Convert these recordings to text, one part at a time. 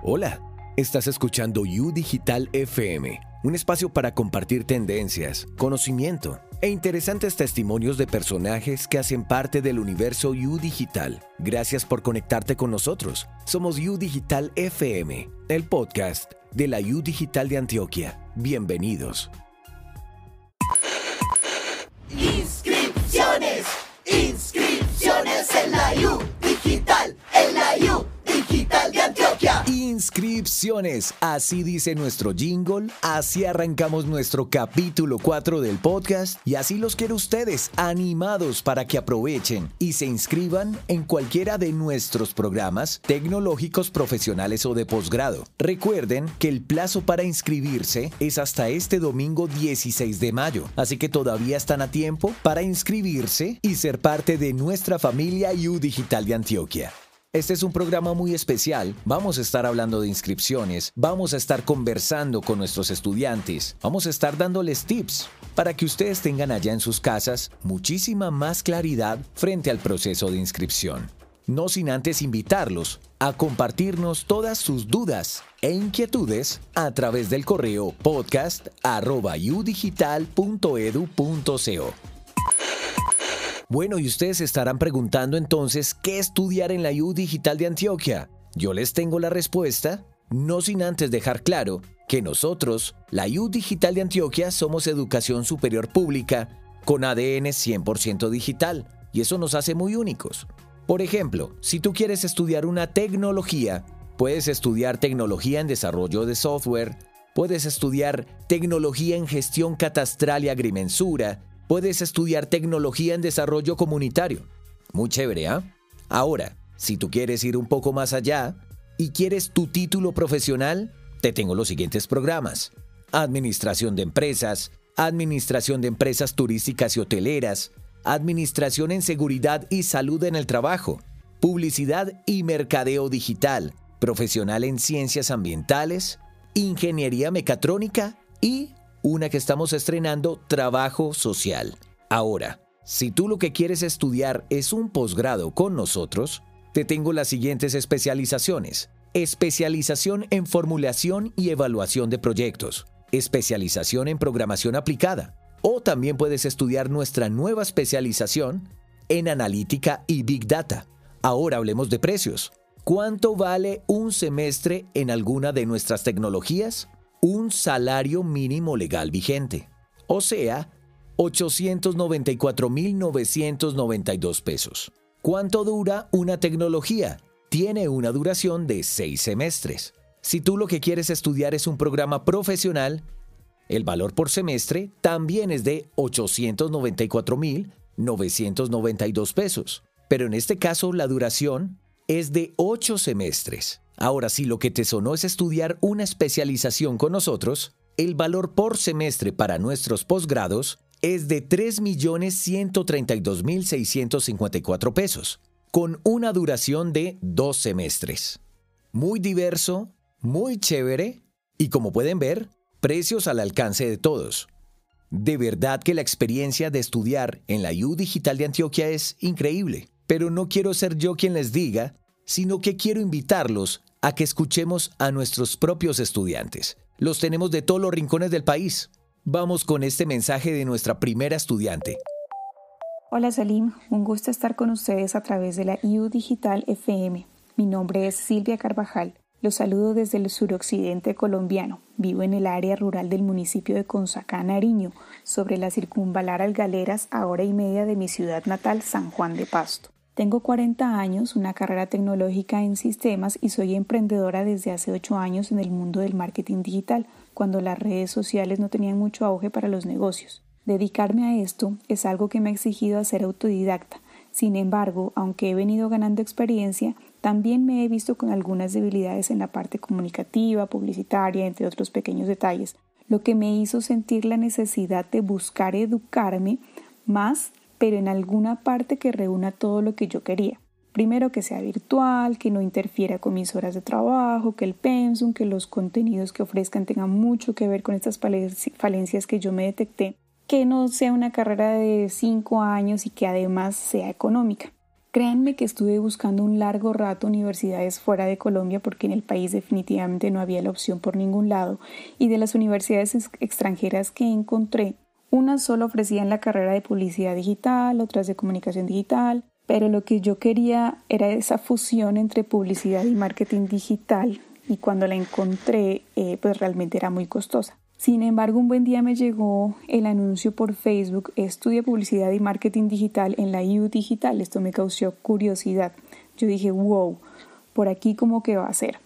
Hola, estás escuchando U Digital FM, un espacio para compartir tendencias, conocimiento e interesantes testimonios de personajes que hacen parte del universo U Digital. Gracias por conectarte con nosotros. Somos U Digital FM, el podcast de la U Digital de Antioquia. Bienvenidos. Así dice nuestro jingle, así arrancamos nuestro capítulo 4 del podcast y así los quiero ustedes, animados para que aprovechen y se inscriban en cualquiera de nuestros programas tecnológicos profesionales o de posgrado. Recuerden que el plazo para inscribirse es hasta este domingo 16 de mayo, así que todavía están a tiempo para inscribirse y ser parte de nuestra familia U Digital de Antioquia. Este es un programa muy especial. Vamos a estar hablando de inscripciones, vamos a estar conversando con nuestros estudiantes, vamos a estar dándoles tips para que ustedes tengan allá en sus casas muchísima más claridad frente al proceso de inscripción. No sin antes invitarlos a compartirnos todas sus dudas e inquietudes a través del correo podcast.udigital.edu.co. Bueno, y ustedes estarán preguntando entonces qué estudiar en la U Digital de Antioquia. Yo les tengo la respuesta, no sin antes dejar claro que nosotros, la U Digital de Antioquia, somos educación superior pública con ADN 100% digital, y eso nos hace muy únicos. Por ejemplo, si tú quieres estudiar una tecnología, puedes estudiar tecnología en desarrollo de software, puedes estudiar tecnología en gestión catastral y agrimensura, puedes estudiar tecnología en desarrollo comunitario. Muy chévere, ¿ah? Ahora, si tú quieres ir un poco más allá y quieres tu título profesional, te tengo los siguientes programas. Administración de empresas, Administración de empresas turísticas y hoteleras, Administración en seguridad y salud en el trabajo, Publicidad y mercadeo digital, Profesional en ciencias ambientales, Ingeniería mecatrónica y una que estamos estrenando, Trabajo Social. Ahora, si tú lo que quieres estudiar es un posgrado con nosotros, te tengo las siguientes especializaciones. Especialización en formulación y evaluación de proyectos. Especialización en programación aplicada. O también puedes estudiar nuestra nueva especialización en analítica y big data. Ahora hablemos de precios. ¿Cuánto vale un semestre en alguna de nuestras tecnologías? Un salario mínimo legal vigente, o sea, 894.992 pesos. ¿Cuánto dura una tecnología? Tiene una duración de seis semestres. Si tú lo que quieres estudiar es un programa profesional, el valor por semestre también es de 894.992 pesos. Pero en este caso la duración es de 8 semestres. Ahora, si lo que te sonó es estudiar una especialización con nosotros, el valor por semestre para nuestros posgrados es de 3.132.654 pesos, con una duración de dos semestres. Muy diverso, muy chévere y como pueden ver, precios al alcance de todos. De verdad que la experiencia de estudiar en la U Digital de Antioquia es increíble, pero no quiero ser yo quien les diga, sino que quiero invitarlos a que escuchemos a nuestros propios estudiantes. Los tenemos de todos los rincones del país. Vamos con este mensaje de nuestra primera estudiante. Hola Salim, un gusto estar con ustedes a través de la IU Digital FM. Mi nombre es Silvia Carvajal. Los saludo desde el suroccidente colombiano. Vivo en el área rural del municipio de Consacá, Nariño, sobre la circunvalar Algaleras a hora y media de mi ciudad natal, San Juan de Pasto. Tengo 40 años, una carrera tecnológica en sistemas y soy emprendedora desde hace 8 años en el mundo del marketing digital, cuando las redes sociales no tenían mucho auge para los negocios. Dedicarme a esto es algo que me ha exigido ser autodidacta. Sin embargo, aunque he venido ganando experiencia, también me he visto con algunas debilidades en la parte comunicativa, publicitaria, entre otros pequeños detalles, lo que me hizo sentir la necesidad de buscar educarme más pero en alguna parte que reúna todo lo que yo quería. Primero que sea virtual, que no interfiera con mis horas de trabajo, que el pensum, que los contenidos que ofrezcan tengan mucho que ver con estas falencias que yo me detecté, que no sea una carrera de cinco años y que además sea económica. Créanme que estuve buscando un largo rato universidades fuera de Colombia porque en el país definitivamente no había la opción por ningún lado y de las universidades extranjeras que encontré, unas solo ofrecían la carrera de publicidad digital, otras de comunicación digital, pero lo que yo quería era esa fusión entre publicidad y marketing digital y cuando la encontré eh, pues realmente era muy costosa. Sin embargo, un buen día me llegó el anuncio por Facebook, estudia publicidad y marketing digital en la IU Digital. Esto me causó curiosidad. Yo dije, wow, por aquí cómo que va a ser.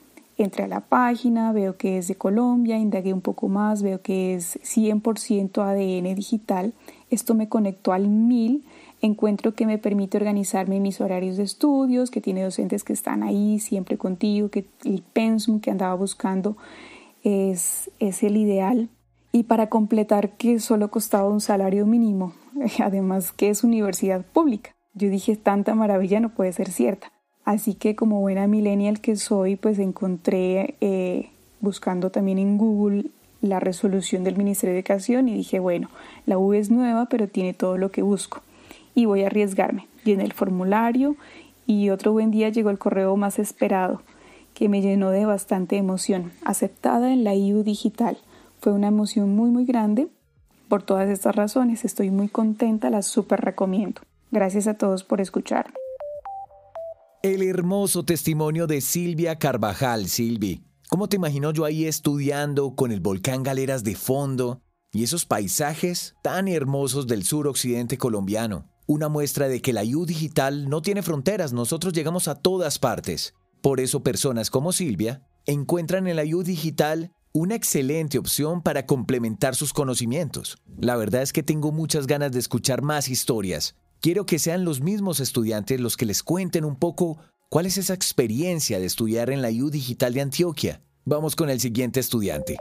Entré a la página, veo que es de Colombia, indagué un poco más, veo que es 100% ADN digital. Esto me conectó al mil. Encuentro que me permite organizarme mis horarios de estudios, que tiene docentes que están ahí siempre contigo, que el pensum que andaba buscando es, es el ideal. Y para completar que solo costaba un salario mínimo, además que es universidad pública. Yo dije, tanta maravilla no puede ser cierta. Así que como buena millennial que soy, pues encontré, eh, buscando también en Google, la resolución del Ministerio de Educación y dije, bueno, la U es nueva, pero tiene todo lo que busco. Y voy a arriesgarme. Llené el formulario y otro buen día llegó el correo más esperado que me llenó de bastante emoción, aceptada en la IU digital. Fue una emoción muy muy grande. Por todas estas razones estoy muy contenta, la súper recomiendo. Gracias a todos por escucharme. El hermoso testimonio de Silvia Carvajal, Silvi. ¿Cómo te imagino yo ahí estudiando con el volcán Galeras de fondo y esos paisajes tan hermosos del sur occidente colombiano? Una muestra de que la IU digital no tiene fronteras, nosotros llegamos a todas partes. Por eso personas como Silvia encuentran en la IU digital una excelente opción para complementar sus conocimientos. La verdad es que tengo muchas ganas de escuchar más historias. Quiero que sean los mismos estudiantes los que les cuenten un poco cuál es esa experiencia de estudiar en la IU Digital de Antioquia. Vamos con el siguiente estudiante.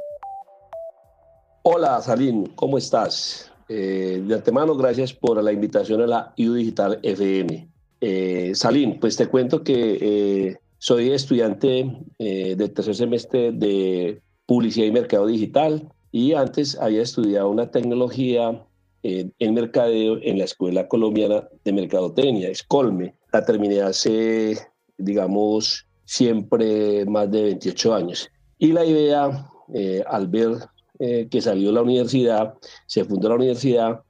Hola, Salín, ¿cómo estás? Eh, de antemano, gracias por la invitación a la IU Digital FM. Eh, Salín, pues te cuento que eh, soy estudiante eh, del tercer semestre de Publicidad y Mercado Digital y antes había estudiado una tecnología eh, en mercadeo en la Escuela Colombiana de Mercadotecnia, Escolme. La terminé hace, digamos, siempre más de 28 años. Y la idea, eh, al ver que salió la universidad, se fundó la universidad,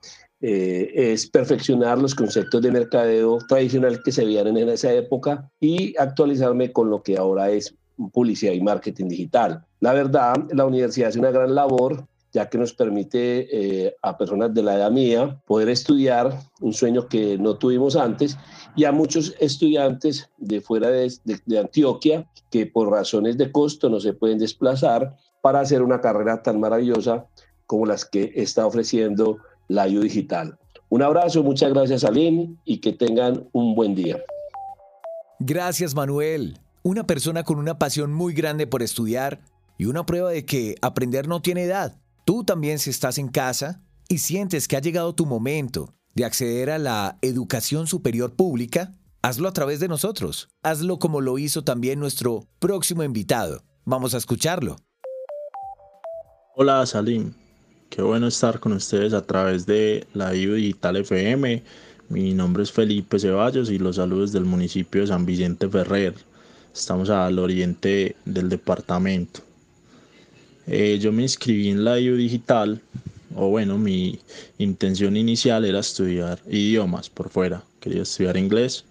eh, es perfeccionar los conceptos de mercadeo tradicional que se veían en esa época y actualizarme con lo que ahora es publicidad y marketing digital. La verdad, la universidad hace una gran labor ya que nos permite eh, a personas de la edad mía poder estudiar un sueño que no tuvimos antes y a muchos estudiantes de fuera de, de Antioquia que por razones de costo no se pueden desplazar para hacer una carrera tan maravillosa como las que está ofreciendo la IU Digital. Un abrazo, muchas gracias Aline y que tengan un buen día. Gracias Manuel, una persona con una pasión muy grande por estudiar y una prueba de que aprender no tiene edad. Tú también si estás en casa y sientes que ha llegado tu momento de acceder a la educación superior pública, hazlo a través de nosotros. Hazlo como lo hizo también nuestro próximo invitado. Vamos a escucharlo. Hola Salim, Qué bueno estar con ustedes a través de la IU Digital FM. Mi nombre es Felipe Ceballos y los saludos del municipio de San Vicente Ferrer. Estamos al oriente del departamento. Eh, yo me inscribí en la IU Digital, o bueno, mi intención inicial era estudiar idiomas por fuera. Quería estudiar inglés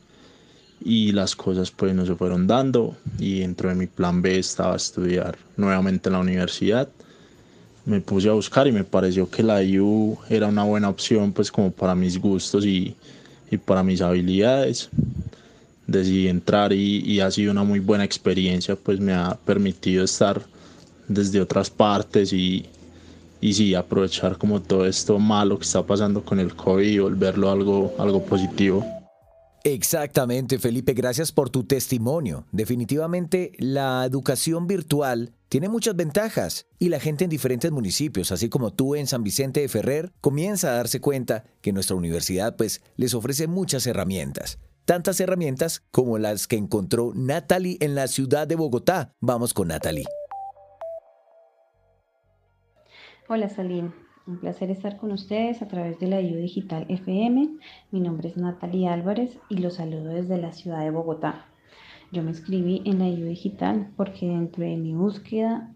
y las cosas pues no se fueron dando y dentro de mi plan B estaba estudiar nuevamente en la universidad me puse a buscar y me pareció que la IU era una buena opción pues como para mis gustos y, y para mis habilidades. Decidí entrar y, y, ha sido una muy buena experiencia, pues me ha permitido estar desde otras partes y, y sí, aprovechar como todo esto malo que está pasando con el COVID y volverlo algo, algo positivo. Exactamente, Felipe, gracias por tu testimonio. Definitivamente la educación virtual tiene muchas ventajas y la gente en diferentes municipios, así como tú en San Vicente de Ferrer, comienza a darse cuenta que nuestra universidad pues les ofrece muchas herramientas. Tantas herramientas como las que encontró Natalie en la ciudad de Bogotá. Vamos con Natalie. Hola Salim, Un placer estar con ustedes a través de la IU Digital FM. Mi nombre es Natalie Álvarez y los saludo desde la ciudad de Bogotá. Yo me inscribí en la IU Digital porque dentro de mi búsqueda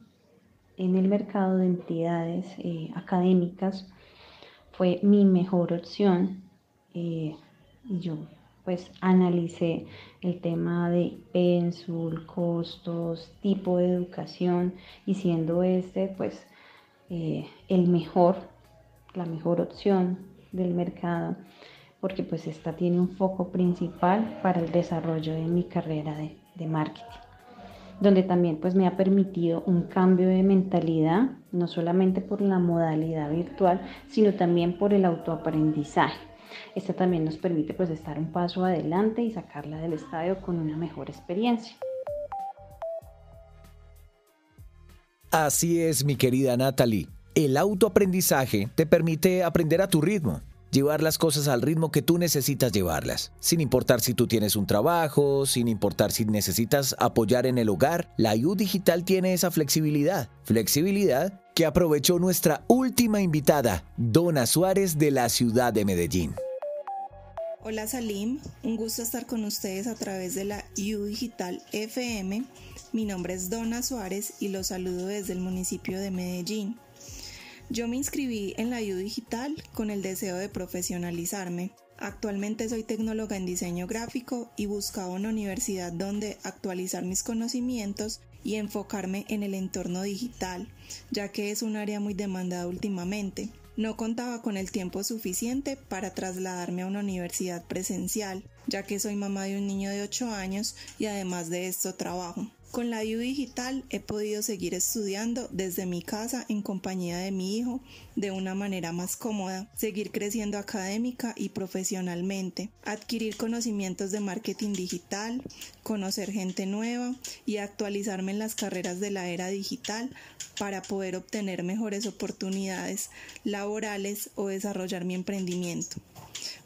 en el mercado de entidades eh, académicas fue mi mejor opción. Eh, yo pues analicé el tema de pensul, costos, tipo de educación y siendo este pues eh, el mejor, la mejor opción del mercado porque pues esta tiene un foco principal para el desarrollo de mi carrera de, de marketing donde también pues me ha permitido un cambio de mentalidad, no solamente por la modalidad virtual, sino también por el autoaprendizaje. Esta también nos permite pues estar un paso adelante y sacarla del estadio con una mejor experiencia. Así es, mi querida Natalie. El autoaprendizaje te permite aprender a tu ritmo llevar las cosas al ritmo que tú necesitas llevarlas. Sin importar si tú tienes un trabajo, sin importar si necesitas apoyar en el hogar, la IU Digital tiene esa flexibilidad. Flexibilidad que aprovechó nuestra última invitada, Dona Suárez de la ciudad de Medellín. Hola Salim, un gusto estar con ustedes a través de la IU Digital FM. Mi nombre es Dona Suárez y los saludo desde el municipio de Medellín. Yo me inscribí en la U Digital con el deseo de profesionalizarme. Actualmente soy tecnóloga en diseño gráfico y buscaba una universidad donde actualizar mis conocimientos y enfocarme en el entorno digital, ya que es un área muy demandada últimamente. No contaba con el tiempo suficiente para trasladarme a una universidad presencial, ya que soy mamá de un niño de 8 años y además de esto trabajo. Con la IU Digital he podido seguir estudiando desde mi casa en compañía de mi hijo de una manera más cómoda, seguir creciendo académica y profesionalmente, adquirir conocimientos de marketing digital, conocer gente nueva y actualizarme en las carreras de la era digital para poder obtener mejores oportunidades laborales o desarrollar mi emprendimiento.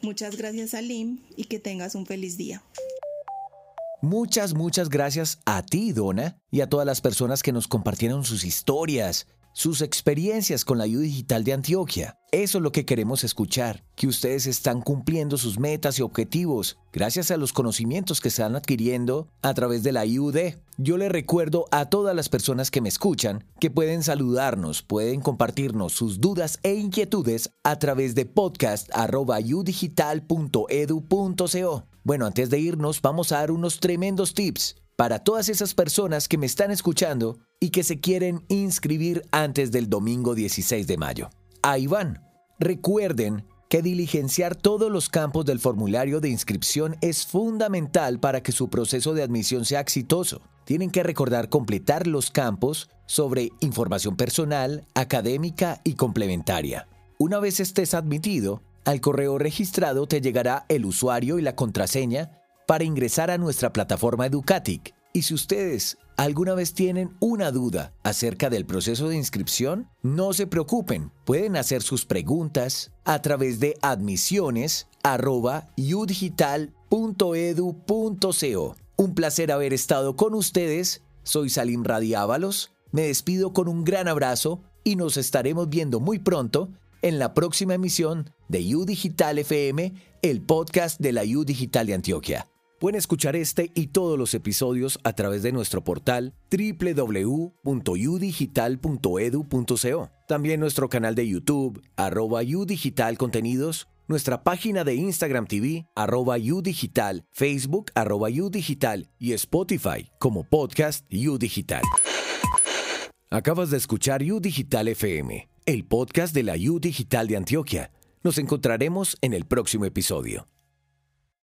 Muchas gracias Alim y que tengas un feliz día. Muchas, muchas gracias a ti, Dona, y a todas las personas que nos compartieron sus historias, sus experiencias con la ayuda digital de Antioquia. Eso es lo que queremos escuchar, que ustedes están cumpliendo sus metas y objetivos gracias a los conocimientos que están adquiriendo a través de la IUD. Yo le recuerdo a todas las personas que me escuchan que pueden saludarnos, pueden compartirnos sus dudas e inquietudes a través de podcast.udigital.edu.co. Bueno, antes de irnos, vamos a dar unos tremendos tips para todas esas personas que me están escuchando y que se quieren inscribir antes del domingo 16 de mayo. Ahí van. Recuerden que diligenciar todos los campos del formulario de inscripción es fundamental para que su proceso de admisión sea exitoso. Tienen que recordar completar los campos sobre información personal, académica y complementaria. Una vez estés admitido, al correo registrado te llegará el usuario y la contraseña para ingresar a nuestra plataforma Educatic. Y si ustedes alguna vez tienen una duda acerca del proceso de inscripción, no se preocupen, pueden hacer sus preguntas a través de admisiones@udigital.edu.co. Un placer haber estado con ustedes. Soy Salim Radiábalos. Me despido con un gran abrazo y nos estaremos viendo muy pronto en la próxima emisión de U Digital FM, el podcast de la U Digital de Antioquia. Pueden escuchar este y todos los episodios a través de nuestro portal www.udigital.edu.co. También nuestro canal de YouTube, arroba Udigital Contenidos, nuestra página de Instagram TV, arroba Udigital, Facebook, arroba Udigital y Spotify como podcast Udigital. Acabas de escuchar U Digital FM el podcast de la U Digital de Antioquia. Nos encontraremos en el próximo episodio.